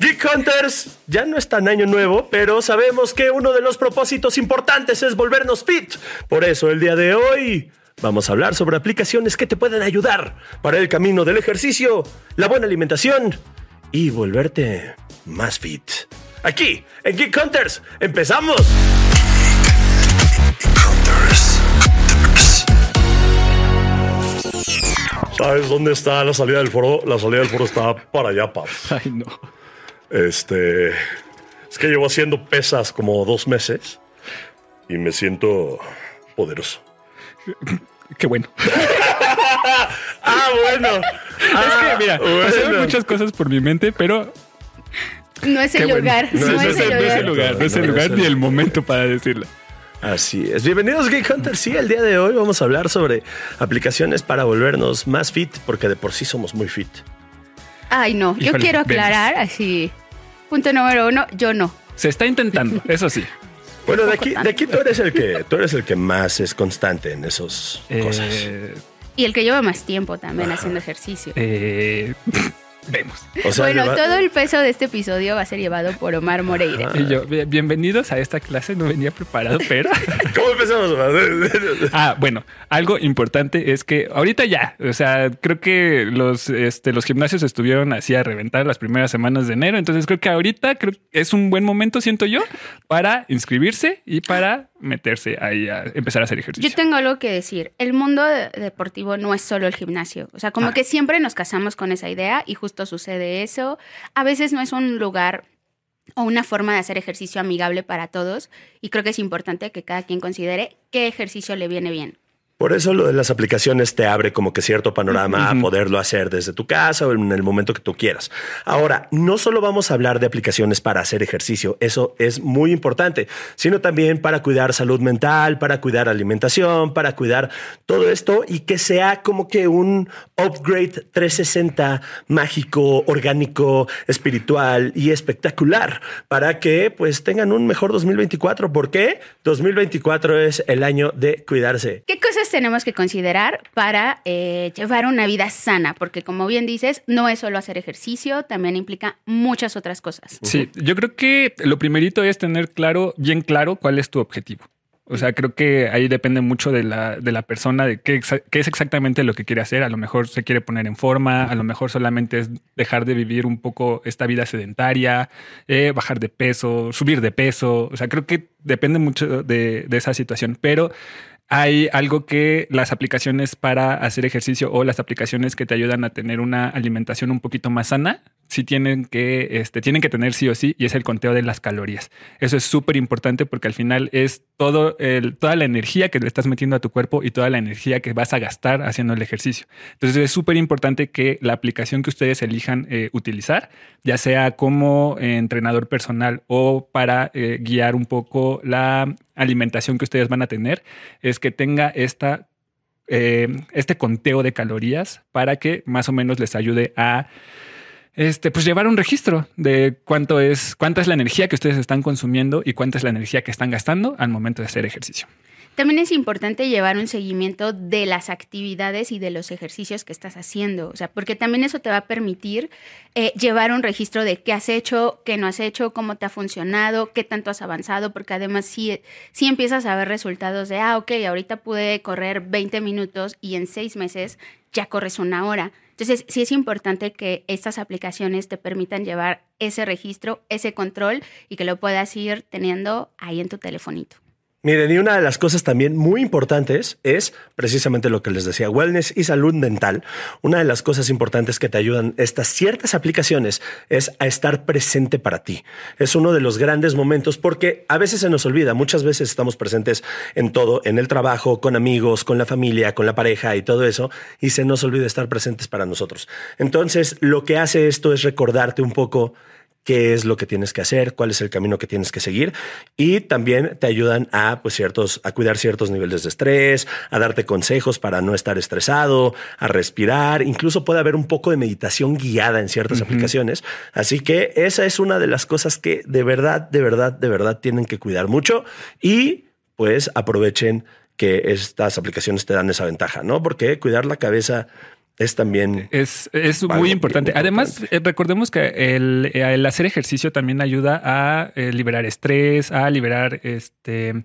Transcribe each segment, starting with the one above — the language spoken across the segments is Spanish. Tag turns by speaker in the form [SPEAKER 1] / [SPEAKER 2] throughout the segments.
[SPEAKER 1] Geek Hunters, ya no es tan año nuevo, pero sabemos que uno de los propósitos importantes es volvernos fit. Por eso el día de hoy vamos a hablar sobre aplicaciones que te pueden ayudar para el camino del ejercicio, la buena alimentación y volverte más fit. Aquí, en Geek Hunters, empezamos. ¿Sabes dónde está la salida del foro? La salida del foro está para allá, pap.
[SPEAKER 2] Ay, no.
[SPEAKER 1] Este. Es que llevo haciendo pesas como dos meses y me siento poderoso.
[SPEAKER 2] Qué bueno.
[SPEAKER 1] ah, bueno.
[SPEAKER 2] es que, mira,
[SPEAKER 1] bueno.
[SPEAKER 2] pasaron muchas cosas por mi mente, pero
[SPEAKER 3] No es el
[SPEAKER 2] qué bueno.
[SPEAKER 3] lugar.
[SPEAKER 2] No,
[SPEAKER 3] No,
[SPEAKER 2] es,
[SPEAKER 3] es el
[SPEAKER 2] no es el
[SPEAKER 3] lugar.
[SPEAKER 2] no es el lugar ni
[SPEAKER 1] el-
[SPEAKER 2] momento para decirlo.
[SPEAKER 1] Así es. Bienvenidos Geek Hunters. Sí, el día de hoy vamos a hablar sobre aplicaciones para volvernos más fit, porque de por sí somos muy fit.
[SPEAKER 3] Ay, no. Yo
[SPEAKER 2] Híjole,
[SPEAKER 3] quiero aclarar así. Punto número uno, yo no.
[SPEAKER 2] Se está intentando, eso sí.
[SPEAKER 1] Bueno, de aquí, de aquí tú eres el que tú eres el que más es constante en esas cosas.
[SPEAKER 2] Eh,
[SPEAKER 3] Y el que lleva más tiempo también haciendo ejercicio.
[SPEAKER 2] eh, vemos.
[SPEAKER 1] O sea,
[SPEAKER 3] bueno,
[SPEAKER 1] lleva-
[SPEAKER 3] todo el peso de este episodio va a ser llevado por Omar Moreira.
[SPEAKER 2] Y yo, "Bien- bienvenidos a esta clase, no venía preparado, pero...
[SPEAKER 1] ¿Cómo empezamos?
[SPEAKER 2] Ah, bueno, algo importante es que ahorita ya, o sea, creo que los, este, los gimnasios estuvieron así a reventar las primeras semanas de enero, entonces creo que ahorita creo que es un buen momento, siento yo, para inscribirse y para meterse ahí a empezar a hacer ejercicio.
[SPEAKER 3] Yo tengo algo que decir. El mundo de- deportivo no es solo el gimnasio. O sea, como
[SPEAKER 2] Ah.
[SPEAKER 3] que siempre nos casamos con esa idea y justo sucede eso. A veces no es un lugar o una forma de hacer ejercicio amigable para todos y creo que es importante que cada quien considere qué ejercicio le viene bien.
[SPEAKER 1] Por eso lo de las aplicaciones te abre como que cierto panorama a poderlo hacer desde tu casa o en el momento que tú quieras. Ahora, no solo vamos a hablar de aplicaciones para hacer ejercicio, eso es muy importante, sino también para cuidar salud mental, para cuidar alimentación, para cuidar todo esto y que sea como que un upgrade 360 mágico, orgánico, espiritual y espectacular para que pues tengan un mejor 2024. ¿Por qué? 2024 es el año de cuidarse.
[SPEAKER 3] ¿Qué cosas tenemos que considerar para eh, llevar una vida sana? Porque como bien dices, no es solo hacer ejercicio, también implica muchas otras cosas.
[SPEAKER 2] Sí, yo creo que lo primerito es tener claro, bien claro, cuál es tu objetivo. O sea, creo que ahí depende mucho de la, de la persona, de qué, qué es exactamente lo que quiere hacer. A lo mejor se quiere poner en forma, a lo mejor solamente es dejar de vivir un poco esta vida sedentaria, eh, bajar de peso, subir de peso. O sea, creo que depende mucho de, de esa situación. Pero hay algo que las aplicaciones para hacer ejercicio o las aplicaciones que te ayudan a tener una alimentación un poquito más sana, sí tienen que, este, tienen que tener sí o sí, y es el conteo de las calorías. Eso es súper importante porque al final es todo el, toda la energía que le estás metiendo a tu cuerpo y toda la energía que vas a gastar haciendo el ejercicio. Entonces es súper importante que la aplicación que ustedes elijan eh, utilizar, ya sea como entrenador personal o para eh, guiar un poco la alimentación que ustedes van a tener, es que tenga esta, eh, este conteo de calorías para que más o menos les ayude a este, pues llevar un registro de cuánto es, cuánta es la energía que ustedes están consumiendo y cuánta es la energía que están gastando al momento de hacer ejercicio.
[SPEAKER 3] También es importante llevar un seguimiento de las actividades y de los ejercicios que estás haciendo, o sea, porque también eso te va a permitir eh, llevar un registro de qué has hecho, qué no has hecho, cómo te ha funcionado, qué tanto has avanzado, porque además sí, sí empiezas a ver resultados de, ah, ok, ahorita pude correr 20 minutos y en seis meses ya corres una hora. Entonces, sí es importante que estas aplicaciones te permitan llevar ese registro, ese control y que lo puedas ir teniendo ahí en tu telefonito.
[SPEAKER 1] Miren, y una de las cosas también muy importantes es precisamente lo que les decía, wellness y salud mental. Una de las cosas importantes que te ayudan estas ciertas aplicaciones es a estar presente para ti. Es uno de los grandes momentos porque a veces se nos olvida, muchas veces estamos presentes en todo, en el trabajo, con amigos, con la familia, con la pareja y todo eso, y se nos olvida estar presentes para nosotros. Entonces, lo que hace esto es recordarte un poco qué es lo que tienes que hacer, cuál es el camino que tienes que seguir. Y también te ayudan a pues ciertos a cuidar ciertos niveles de estrés, a darte consejos para no estar estresado, a respirar, incluso puede haber un poco de meditación guiada en ciertas aplicaciones, así que esa es una de las cosas que de verdad, de verdad, de verdad tienen que cuidar mucho. Y pues aprovechen que estas aplicaciones te dan esa ventaja, ¿no? Porque cuidar la cabeza es también...
[SPEAKER 2] Es, es muy importante. Además, eh, recordemos que el, el, hacer ejercicio también ayuda a eh, liberar estrés, a liberar este...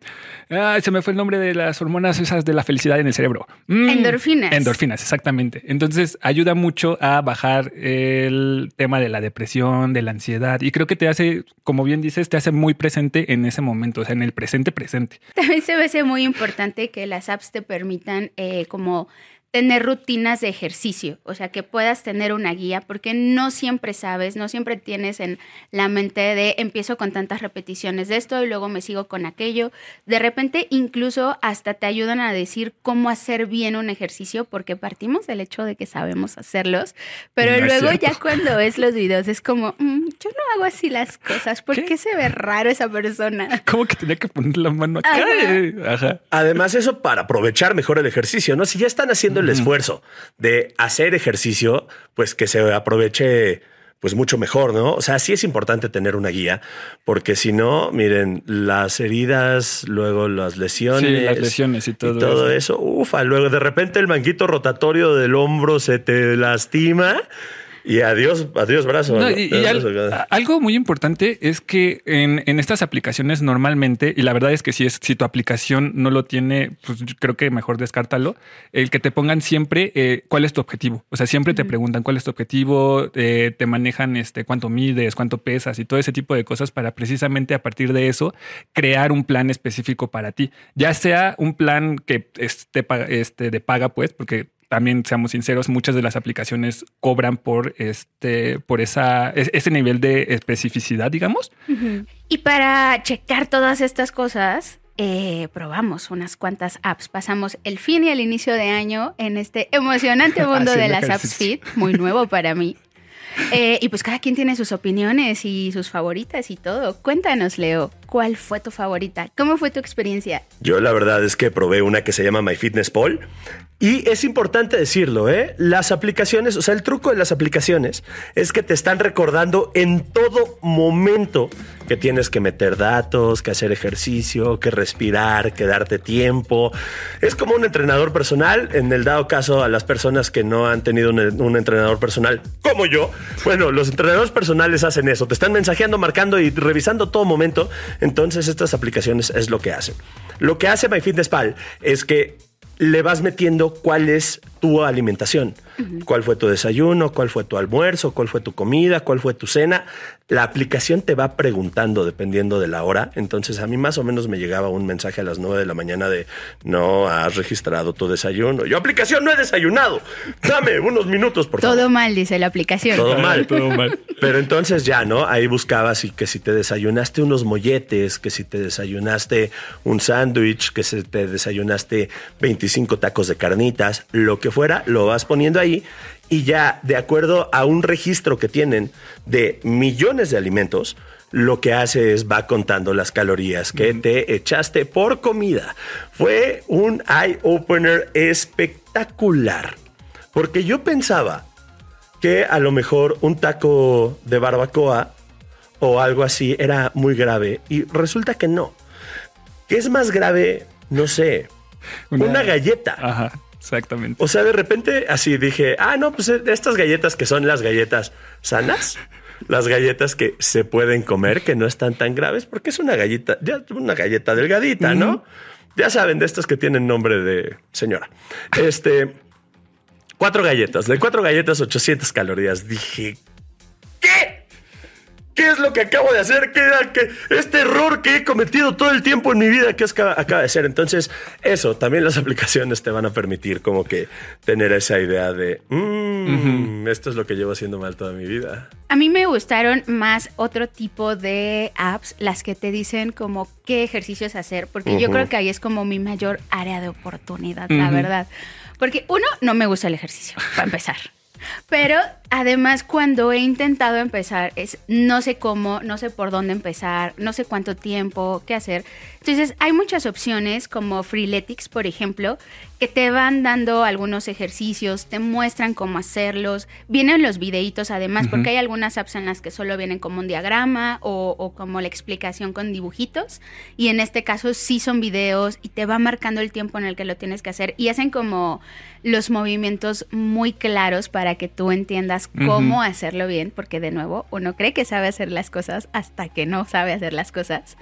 [SPEAKER 2] Ah, se me fue el nombre de las hormonas esas de la felicidad en el cerebro.
[SPEAKER 3] Mm, endorfinas.
[SPEAKER 2] Endorfinas, exactamente. Entonces, ayuda mucho a bajar el tema de la depresión, de la ansiedad. Y creo que te hace, como bien dices, te hace muy presente en ese momento, o sea, en el presente presente.
[SPEAKER 3] También se me hace muy importante que las apps te permitan eh, como tener rutinas de ejercicio, o sea, que puedas tener una guía, porque no siempre sabes, no siempre tienes en la mente de empiezo con tantas repeticiones de esto y luego me sigo con aquello. De repente incluso hasta te ayudan a decir cómo hacer bien un ejercicio, porque partimos del hecho de que sabemos hacerlos, pero luego ya cuando ves los videos es como, mm, yo no hago así las cosas, ¿por qué, se ve raro esa persona?
[SPEAKER 2] ¿Cómo que tenía que poner la mano acá?
[SPEAKER 1] Ajá. Además eso para aprovechar mejor el ejercicio, ¿no? Si ya están haciendo el esfuerzo de hacer ejercicio, pues que se aproveche pues mucho mejor, ¿no? O sea, sí es importante tener una guía, porque si no, miren, las heridas, luego las lesiones. Sí,
[SPEAKER 2] las lesiones y todo,
[SPEAKER 1] y todo eso. Ufa, luego de repente el manguito rotatorio del hombro se te lastima y adiós, adiós brazo.
[SPEAKER 2] algo muy importante es que en, estas aplicaciones normalmente, y la verdad es que si, es, si tu aplicación no lo tiene, pues creo que mejor descártalo, el que te pongan siempre eh, cuál es tu objetivo. O sea, siempre te preguntan cuál es tu objetivo, eh, te manejan este, cuánto mides, cuánto pesas y todo ese tipo de cosas para precisamente a partir de eso crear un plan específico para ti. Ya sea un plan que esté este, de paga, pues, porque también seamos sinceros, muchas de las aplicaciones cobran por este, por esa, ese nivel de especificidad, digamos.
[SPEAKER 3] Y para checar todas estas cosas, eh, probamos unas cuantas apps. Pasamos el fin y el inicio de año en este emocionante mundo de las apps Fit, muy nuevo para mí. Eh, y pues cada quien tiene sus opiniones y sus favoritas y todo. Cuéntanos, Leo, ¿cuál fue tu favorita? ¿Cómo fue tu experiencia?
[SPEAKER 1] Yo la verdad es que probé una que se llama MyFitnessPal y es importante decirlo, ¿eh? Las aplicaciones, o sea, el truco de las aplicaciones es que te están recordando en todo momento que tienes que meter datos, que hacer ejercicio, que respirar, que darte tiempo. Es como un entrenador personal, en el dado caso a las personas que no han tenido un, entrenador personal, como yo. Bueno, los entrenadores personales hacen eso, te están mensajeando, marcando y revisando todo momento. Entonces, estas aplicaciones es lo que hacen. Lo que hace MyFitnessPal es que le vas metiendo cuál es tu alimentación. ¿Cuál fue tu desayuno? ¿Cuál fue tu almuerzo? ¿Cuál fue tu comida? ¿Cuál fue tu cena? La aplicación te va preguntando dependiendo de la hora. Entonces a mí más o menos me llegaba un mensaje a las 9 de la mañana de no has registrado tu desayuno. Yo aplicación no he desayunado. Dame unos minutos, por
[SPEAKER 3] favor. Todo mal, dice la aplicación.
[SPEAKER 1] Todo mal, todo mal. Pero entonces ya, ¿no? Ahí buscabas y que si te desayunaste unos molletes, que si te desayunaste un sándwich, que si te desayunaste 25 tacos de carnitas, lo que fuera, lo vas poniendo ahí y ya de acuerdo a un registro que tienen de millones de alimentos, lo que hace es va contando las calorías que te echaste por comida. Fue un eye opener espectacular, porque yo pensaba que a lo mejor un taco de barbacoa o algo así era muy grave y resulta que no. ¿Qué es más grave? No sé. Una, una galleta.
[SPEAKER 2] Ajá. Exactamente.
[SPEAKER 1] O sea, de repente así dije, ah, no, pues estas galletas que son las galletas sanas, las galletas que se pueden comer, que no están tan graves, porque es una galleta, ya una galleta delgadita, ¿no? Ya saben, de estas que tienen nombre de señora. Este, cuatro galletas, de cuatro galletas, 800 calorías. Dije. ¿Qué es lo que acabo de hacer? ¿Qué, qué este error que he cometido todo el tiempo en mi vida que acaba, de ser? Entonces, eso, también las aplicaciones te van a permitir como que tener esa idea de, mmm, esto es lo que llevo haciendo mal toda mi vida.
[SPEAKER 3] A mí me gustaron más otro tipo de apps, las que te dicen como qué ejercicios hacer, porque yo creo que ahí es como mi mayor área de oportunidad, la verdad. Porque uno, no me gusta el ejercicio, para empezar. Pero además cuando he intentado empezar es no sé cómo, no sé por dónde empezar, no sé cuánto tiempo, qué hacer. Entonces hay muchas opciones como Freeletics, por ejemplo, que te van dando algunos ejercicios, te muestran cómo hacerlos, vienen los videitos además, porque hay algunas apps en las que solo vienen como un diagrama o, o, como la explicación con dibujitos, y en este caso sí son videos y te va marcando el tiempo en el que lo tienes que hacer. Y hacen como los movimientos muy claros para que tú entiendas cómo hacerlo bien, porque de nuevo uno cree que sabe hacer las cosas hasta que no sabe hacer las cosas.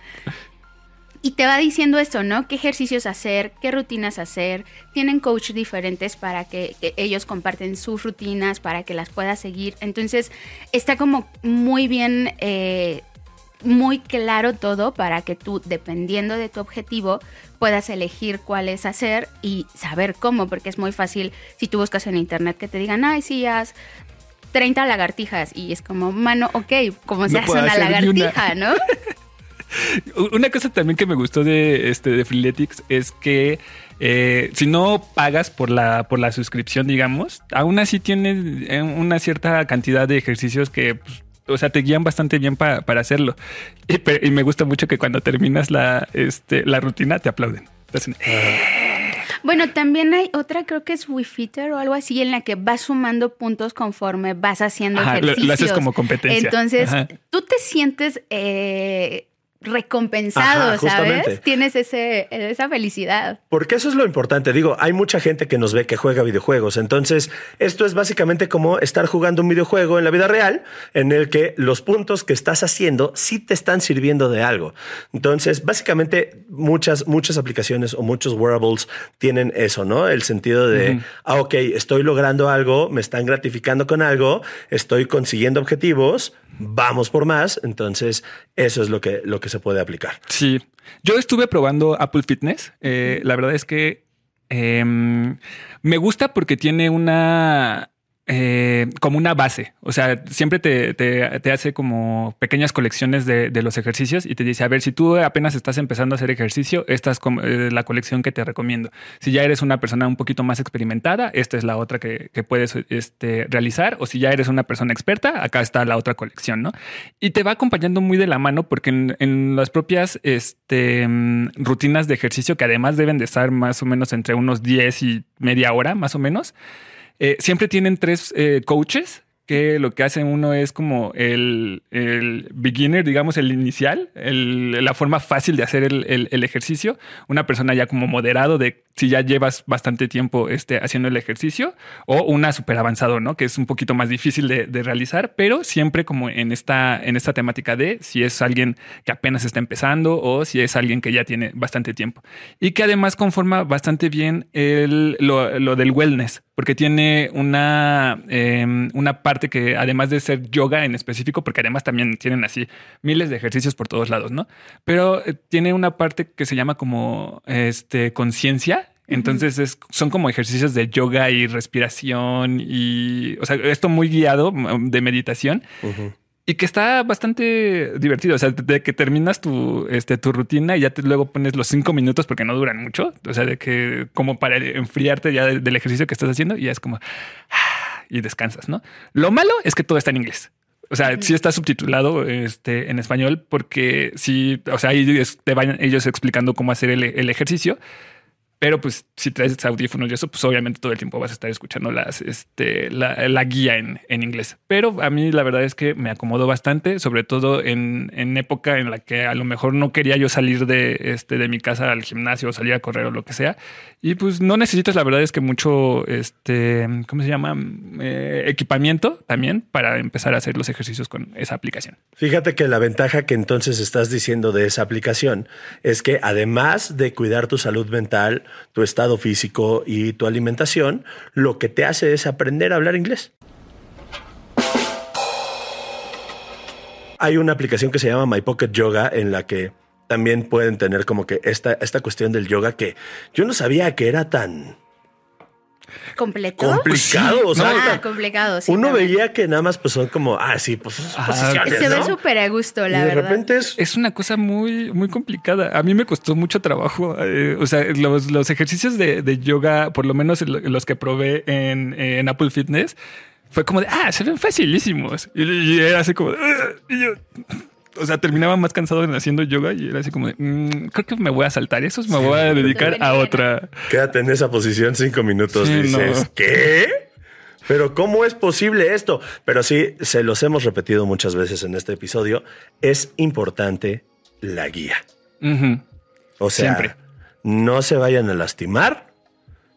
[SPEAKER 3] Y te va diciendo esto, ¿no? ¿Qué ejercicios hacer? ¿Qué rutinas hacer? Tienen coach diferentes para que, que, ellos comparten sus rutinas, para que las puedas seguir. Entonces, está como muy bien, eh, muy claro todo para que tú, dependiendo de tu objetivo, puedas elegir cuál es hacer y saber cómo, porque es muy fácil si tú buscas en internet que te digan, ay, sí, haz 30 lagartijas. Y es como, mano, ok, ¿cómo se no hace una lagartija, una. no?
[SPEAKER 2] Una cosa también que me gustó de este de Freeletics es que eh, si no pagas por la por la suscripción, digamos, aún así tienes eh, una cierta cantidad de ejercicios que pues, o sea, te guían bastante bien para, para hacerlo. Y, y, me gusta mucho que cuando terminas la, este, la rutina te aplauden. Entonces,
[SPEAKER 3] bueno, también hay otra, creo que es WeFitter o algo así, en la que vas sumando puntos conforme vas haciendo
[SPEAKER 2] Ajá,
[SPEAKER 3] ejercicios.
[SPEAKER 2] Lo, lo, haces como competencia.
[SPEAKER 3] Entonces,
[SPEAKER 2] Ajá.
[SPEAKER 3] tú te sientes eh, recompensado, Ajá, ¿sabes? Tienes ese, esa felicidad.
[SPEAKER 1] Porque eso es lo importante. Digo, hay mucha gente que nos ve que juega videojuegos. Entonces, esto es básicamente como estar jugando un videojuego en la vida real, en el que los puntos que estás haciendo sí te están sirviendo de algo. Entonces, básicamente, muchas, muchas aplicaciones o muchos wearables tienen eso, ¿no? El sentido de, uh -huh. ah, ok, estoy logrando algo, me están gratificando con algo, estoy consiguiendo objetivos, vamos por más. Entonces, eso es lo que, lo que se puede aplicar.
[SPEAKER 2] Sí. Yo estuve probando Apple Fitness. Eh, la verdad es que eh, me gusta porque tiene una eh, como una base. O sea, siempre te, te, te hace como pequeñas colecciones de, de, los ejercicios y te dice, a ver, si tú apenas estás empezando a hacer ejercicio, esta es eh, la colección que te recomiendo. Si ya eres una persona un poquito más experimentada, esta es la otra que, que puedes este, realizar. O si ya eres una persona experta, acá está la otra colección, ¿no? Y te va acompañando muy de la mano porque en, en las propias este, rutinas de ejercicio, que además deben de estar más o menos entre unos 10 y media hora, más o menos, eh, siempre tienen tres eh, coaches que lo que hacen uno es como el, el beginner, digamos, el inicial, la forma fácil de hacer el, ejercicio. Una persona ya como moderado de si ya llevas bastante tiempo este, haciendo el ejercicio o una súper avanzado, ¿no? Que es un poquito más difícil de, realizar, pero siempre como en esta, en esta temática de si es alguien que apenas está empezando o si es alguien que ya tiene bastante tiempo. Y que además conforma bastante bien lo, lo del wellness, porque tiene una, eh, una parte que además de ser yoga en específico, porque además también tienen así miles de ejercicios por todos lados, ¿no? Pero eh, tiene una parte que se llama como este conciencia. Entonces es, son como ejercicios de yoga y respiración y, o sea, esto muy guiado mm, de meditación. Uh -huh y que está bastante divertido. O sea, de que terminas tu, este, tu rutina y ya luego pones los cinco minutos porque no duran mucho. O sea, de que como para enfriarte ya del ejercicio que estás haciendo y ya es como y descansas, ¿no? Lo malo es que todo está en inglés. O sea, sí está subtitulado este, en español porque sí, o sea, ahí te van ellos explicando cómo hacer el ejercicio. Pero pues si traes audífonos y eso, pues obviamente todo el tiempo vas a estar escuchando este, la, guía en, inglés. Pero a mí la verdad es que me acomodó bastante, sobre todo en, época en la que a lo mejor no quería yo salir de, este, de mi casa al gimnasio o salir a correr o lo que sea. Y pues no necesitas, la verdad es que mucho, este, ¿cómo se llama? Eh, equipamiento también para empezar a hacer los ejercicios con esa aplicación.
[SPEAKER 1] Fíjate que la ventaja que entonces estás diciendo de esa aplicación es que además de cuidar tu salud mental, tu estado físico y tu alimentación, lo que te hace es aprender a hablar inglés. Hay una aplicación que se llama My Pocket Yoga en la que también pueden tener como que esta, esta cuestión del yoga que yo no sabía que era tan
[SPEAKER 3] completo
[SPEAKER 1] complicado sí. o sea,
[SPEAKER 3] ah, complicado sí,
[SPEAKER 1] uno
[SPEAKER 3] también.
[SPEAKER 1] veía que nada más pues son como ah sí pues
[SPEAKER 3] ah, se ve súper a gusto la
[SPEAKER 1] y de
[SPEAKER 3] verdad
[SPEAKER 1] repente es
[SPEAKER 2] es una cosa muy muy complicada a mí me costó mucho trabajo eh, o sea los, los ejercicios de, de, yoga por lo menos los que probé en, en Apple Fitness fue como de, ah, se ven facilísimos. Y, y era así como, de, "Ugh", y yo, o sea, terminaba más cansado en haciendo yoga y era así como de, "Mm, creo que me voy a saltar esos, me voy a dedicar a otra.
[SPEAKER 1] Quédate en esa posición cinco minutos.
[SPEAKER 2] Sí,
[SPEAKER 1] dices,
[SPEAKER 2] no.
[SPEAKER 1] ¿qué? Pero ¿cómo es posible esto? Pero sí, se los hemos repetido muchas veces en este episodio. Es importante la guía. O sea,
[SPEAKER 2] Siempre.
[SPEAKER 1] no se vayan a lastimar,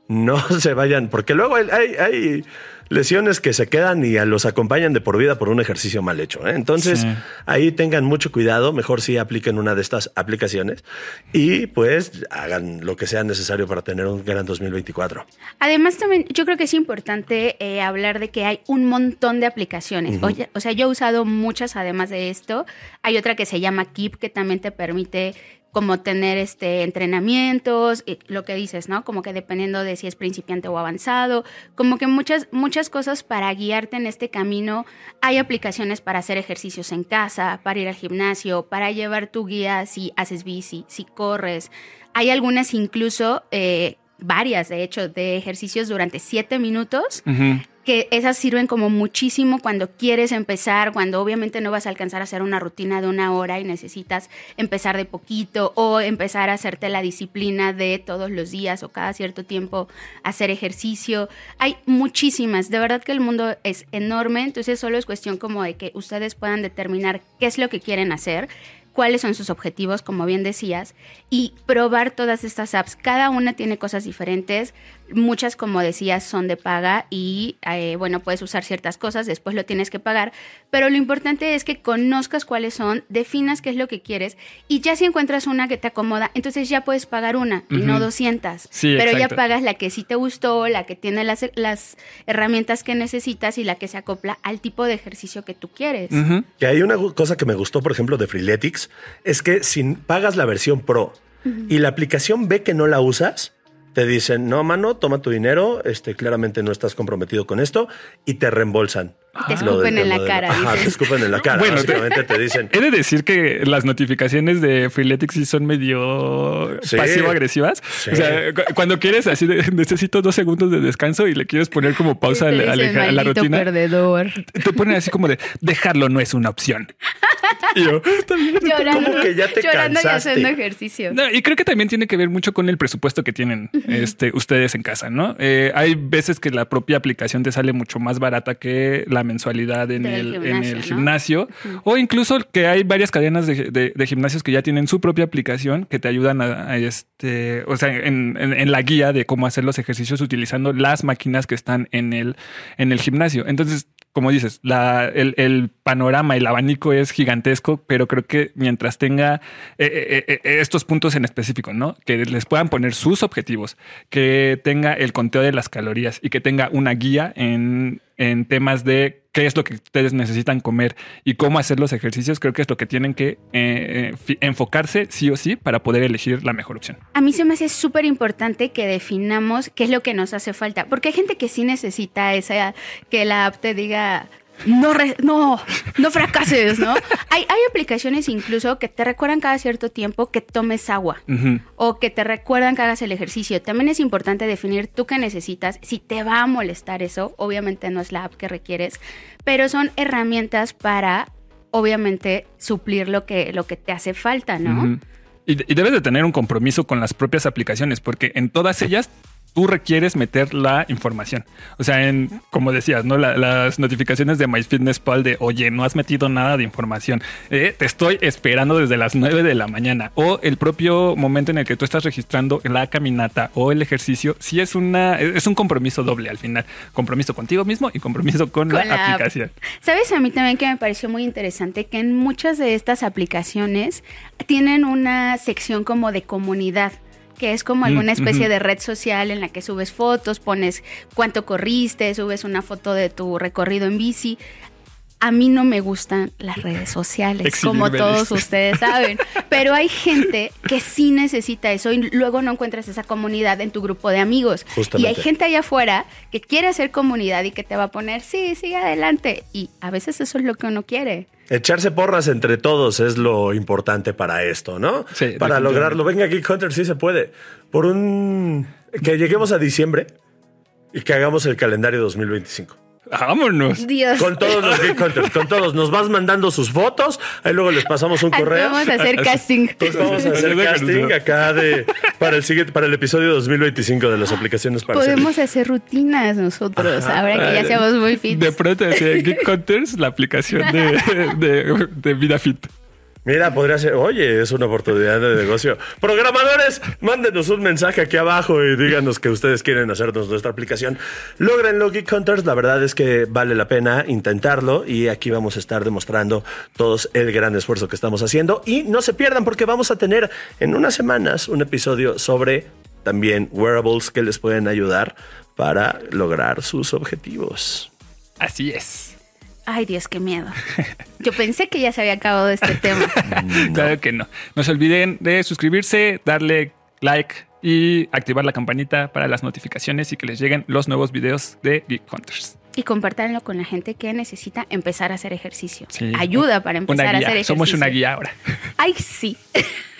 [SPEAKER 1] no se vayan, porque luego hay, hay- hay lesiones que se quedan y a los acompañan de por vida por un ejercicio mal hecho. ¿eh? Entonces,
[SPEAKER 2] Sí.
[SPEAKER 1] ahí tengan mucho cuidado, mejor si apliquen una de estas aplicaciones y pues hagan lo que sea necesario para tener un gran 2024.
[SPEAKER 3] Además, también yo creo que es importante eh, hablar de que hay un montón de aplicaciones. Oye, o sea, yo he usado muchas además de esto. Hay otra que se llama Keep, que también te permite como tener este entrenamientos, y lo que dices, ¿no? Como que dependiendo de si es principiante o avanzado, como que muchas muchas cosas para guiarte en este camino. Hay aplicaciones para hacer ejercicios en casa, para ir al gimnasio, para llevar tu guía si haces bici, si corres. Hay algunas incluso eh, varias, de hecho, de ejercicios durante siete minutos. Que esas sirven como muchísimo cuando quieres empezar, cuando obviamente no vas a alcanzar a hacer una rutina de una hora y necesitas empezar de poquito o empezar a hacerte la disciplina de todos los días o cada cierto tiempo hacer ejercicio. Hay muchísimas, de verdad que el mundo es enorme, entonces solo es cuestión como de que ustedes puedan determinar qué es lo que quieren hacer cuáles son sus objetivos, como bien decías, y probar todas estas apps. Cada una tiene cosas diferentes. Muchas, como decías, son de paga y, eh, bueno, puedes usar ciertas cosas, después lo tienes que pagar. Pero lo importante es que conozcas cuáles son, definas qué es lo que quieres y ya si encuentras una que te acomoda, entonces ya puedes pagar una y no
[SPEAKER 2] Ujú.
[SPEAKER 3] 200.
[SPEAKER 2] Sí,
[SPEAKER 3] pero ya pagas la que sí te gustó, la que tiene las, las herramientas que necesitas y la que se acopla al tipo de ejercicio que tú quieres.
[SPEAKER 1] Y hay una cosa que me gustó, por ejemplo, de Freeletics, es que si pagas la versión Pro y la aplicación ve que no la usas, te dicen, no, mano, toma tu dinero, este, claramente no estás comprometido con esto y te reembolsan.
[SPEAKER 3] Te
[SPEAKER 1] Lo
[SPEAKER 3] escupen en la cara,
[SPEAKER 1] Ajá,
[SPEAKER 3] dices.
[SPEAKER 1] te escupen en la cara.
[SPEAKER 2] Bueno, te-
[SPEAKER 1] Básicamente te dicen,
[SPEAKER 2] He de decir que las notificaciones de Freeletics sí son medio
[SPEAKER 1] Sí.
[SPEAKER 2] pasivo-agresivas.
[SPEAKER 1] Sí.
[SPEAKER 2] O sea, cu- cuando quieres así de necesito dos segundos de descanso y le quieres poner como pausa a la, a la-
[SPEAKER 3] dicen,
[SPEAKER 2] a la
[SPEAKER 3] "Maldito
[SPEAKER 2] rutina,
[SPEAKER 3] perdedor.
[SPEAKER 2] te ponen así como de dejarlo no es una opción. Y yo, "Está bien".
[SPEAKER 3] Llorando,
[SPEAKER 1] ¿Cómo que ya te
[SPEAKER 3] llorando y haciendo ejercicio.
[SPEAKER 2] No, y creo que también tiene que ver mucho con el presupuesto que tienen este, ustedes en casa, ¿no? Eh, hay veces que la propia aplicación te sale mucho más barata que la mensualidad en el, en
[SPEAKER 3] gimnasio.
[SPEAKER 2] O incluso que hay varias cadenas de, de- de gimnasios que ya tienen su propia aplicación que te ayudan a, a este, o sea, en, en- en la guía de cómo hacer los ejercicios utilizando las máquinas que están en el, en el gimnasio. Entonces, como dices, la, el, el panorama, el abanico es gigantesco, pero creo que mientras tenga eh, eh, eh, estos puntos en específico, ¿no? Que les puedan poner sus objetivos, que tenga el conteo de las calorías y que tenga una guía en, en temas de qué es lo que ustedes necesitan comer y cómo hacer los ejercicios, creo que es lo que tienen que eh, eh, enfocarse sí o sí para poder elegir la mejor opción.
[SPEAKER 3] A mí se me hace súper importante que definamos qué es lo que nos hace falta, porque hay gente que sí necesita esa, que la app te diga, no, re- no, no fracases, ¿no? hay, hay aplicaciones incluso que te recuerdan cada cierto tiempo que tomes agua o que te recuerdan que hagas el ejercicio. También es importante definir tú qué necesitas, si te va a molestar eso, obviamente no es la app que requieres, pero son herramientas para, obviamente, suplir lo que, lo que te hace falta, ¿no?
[SPEAKER 2] Y, y debes de tener un compromiso con las propias aplicaciones, porque en todas ellas tú requieres meter la información. O sea, en, como decías, ¿no? La- las notificaciones de MyFitnessPal de, oye, no has metido nada de información. Eh, te estoy esperando desde las 9 de la mañana. O el propio momento en el que tú estás registrando la caminata o el ejercicio, sí es una, es un compromiso doble al final. Compromiso contigo mismo y compromiso con,
[SPEAKER 3] Con
[SPEAKER 2] la, aplicación.
[SPEAKER 3] ¿Sabes a mí también que me pareció muy interesante? Que en muchas de estas aplicaciones tienen una sección como de comunidad que es como
[SPEAKER 2] Mm,
[SPEAKER 3] alguna especie de red social en la que subes fotos, pones cuánto corriste, subes una foto de tu recorrido en bici. A mí no me gustan las redes sociales, como todos ustedes saben, pero hay gente que sí necesita eso y luego no encuentras esa comunidad en tu grupo de amigos.
[SPEAKER 1] Justamente.
[SPEAKER 3] Y hay gente allá afuera que quiere hacer comunidad y que te va a poner, sí, sigue adelante. Y a veces eso es lo que uno quiere.
[SPEAKER 1] Echarse porras entre todos es lo importante para esto, ¿no?
[SPEAKER 2] Sí,
[SPEAKER 1] para lograrlo. Venga, Geek Hunter, sí se puede. Por un. Que lleguemos a diciembre y que hagamos el calendario 2025.
[SPEAKER 2] Vámonos.
[SPEAKER 3] Dios.
[SPEAKER 1] Con todos los Geek Hunters, con todos. Nos vas mandando sus fotos, ahí luego les pasamos un correo.
[SPEAKER 3] Vamos a hacer casting.
[SPEAKER 1] Pues vamos a hacer casting acá de para el siguiente, para el episodio 2025 de las aplicaciones para
[SPEAKER 3] Podemos hacer rutinas nosotros, ahora que ya seamos muy fit.
[SPEAKER 2] De pronto decía Geek Hunters, la aplicación de, de, de Vida Fit.
[SPEAKER 1] Mira, podría ser, oye, es una oportunidad de negocio. Programadores, mándenos un mensaje aquí abajo y díganos que ustedes quieren hacernos nuestra aplicación. Logrenlo, Geek Hunters. La verdad es que vale la pena intentarlo y aquí vamos a estar demostrando todos el gran esfuerzo que estamos haciendo. Y no se pierdan porque vamos a tener en unas semanas un episodio sobre también wearables que les pueden ayudar para lograr sus objetivos.
[SPEAKER 2] Así es.
[SPEAKER 3] Ay, Dios, qué miedo. Yo pensé que ya se había acabado este tema.
[SPEAKER 2] Claro que no. No se olviden de suscribirse, darle like y activar la campanita para las notificaciones y que les lleguen los nuevos videos de Geek Hunters.
[SPEAKER 3] Y compártanlo con la gente que necesita empezar a hacer ejercicio.
[SPEAKER 2] Sí.
[SPEAKER 3] Ayuda para empezar
[SPEAKER 2] Una
[SPEAKER 3] a hacer ejercicio.
[SPEAKER 2] Somos una guía ahora.
[SPEAKER 3] Ay, sí.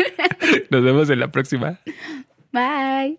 [SPEAKER 2] Nos vemos en la próxima.
[SPEAKER 3] Bye.